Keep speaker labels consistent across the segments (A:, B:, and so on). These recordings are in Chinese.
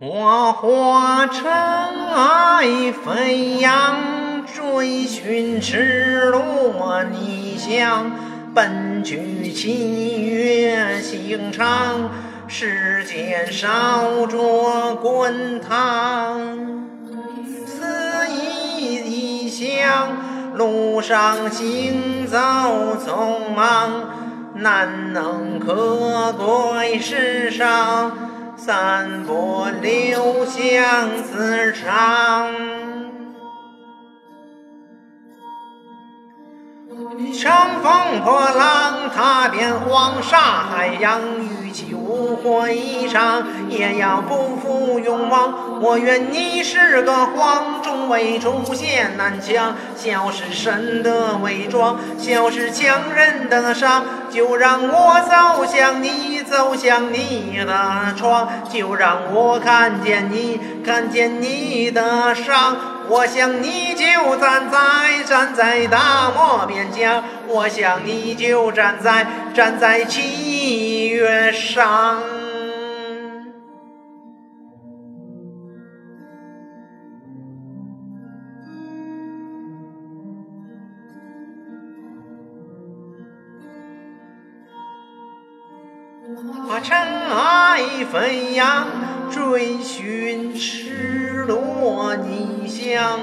A: 我化尘埃飞扬，追寻赤裸逆翔，奔去七月刑场，世间烧灼滚烫。思忆异乡，路上行走匆忙，难能可贵世上。散播留香磁场，乘风破浪，踏遍黄沙海洋，与其无悔一场，也要不负勇往。我愿你是个黄忠伟，出现南墙，笑是神的伪装，笑是强忍的伤。就让我走向你，走向你的窗，就让我看见你，看见你的伤。我想你就站在站在大漠边疆，我想你就站在站在七月上。我尘埃飞扬，追寻赤裸逆翔，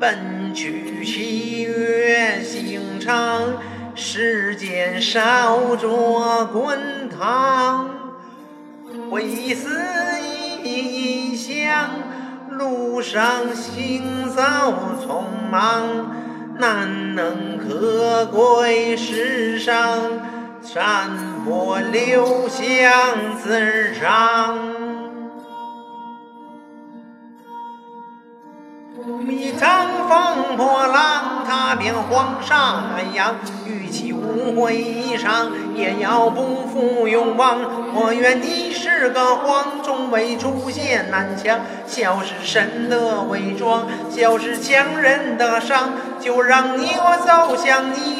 A: 奔去七月刑场，世间烧灼滚烫。为死异乡，路上行走匆忙，难能可贵世上。山坡留香磁场，一场风破浪，踏遍黄沙海洋，与其无悔一场，也要不负勇往。我愿你是个黄忠伟，出现南墙，笑是神的伪装，笑是强忍的伤。就让你我走向你。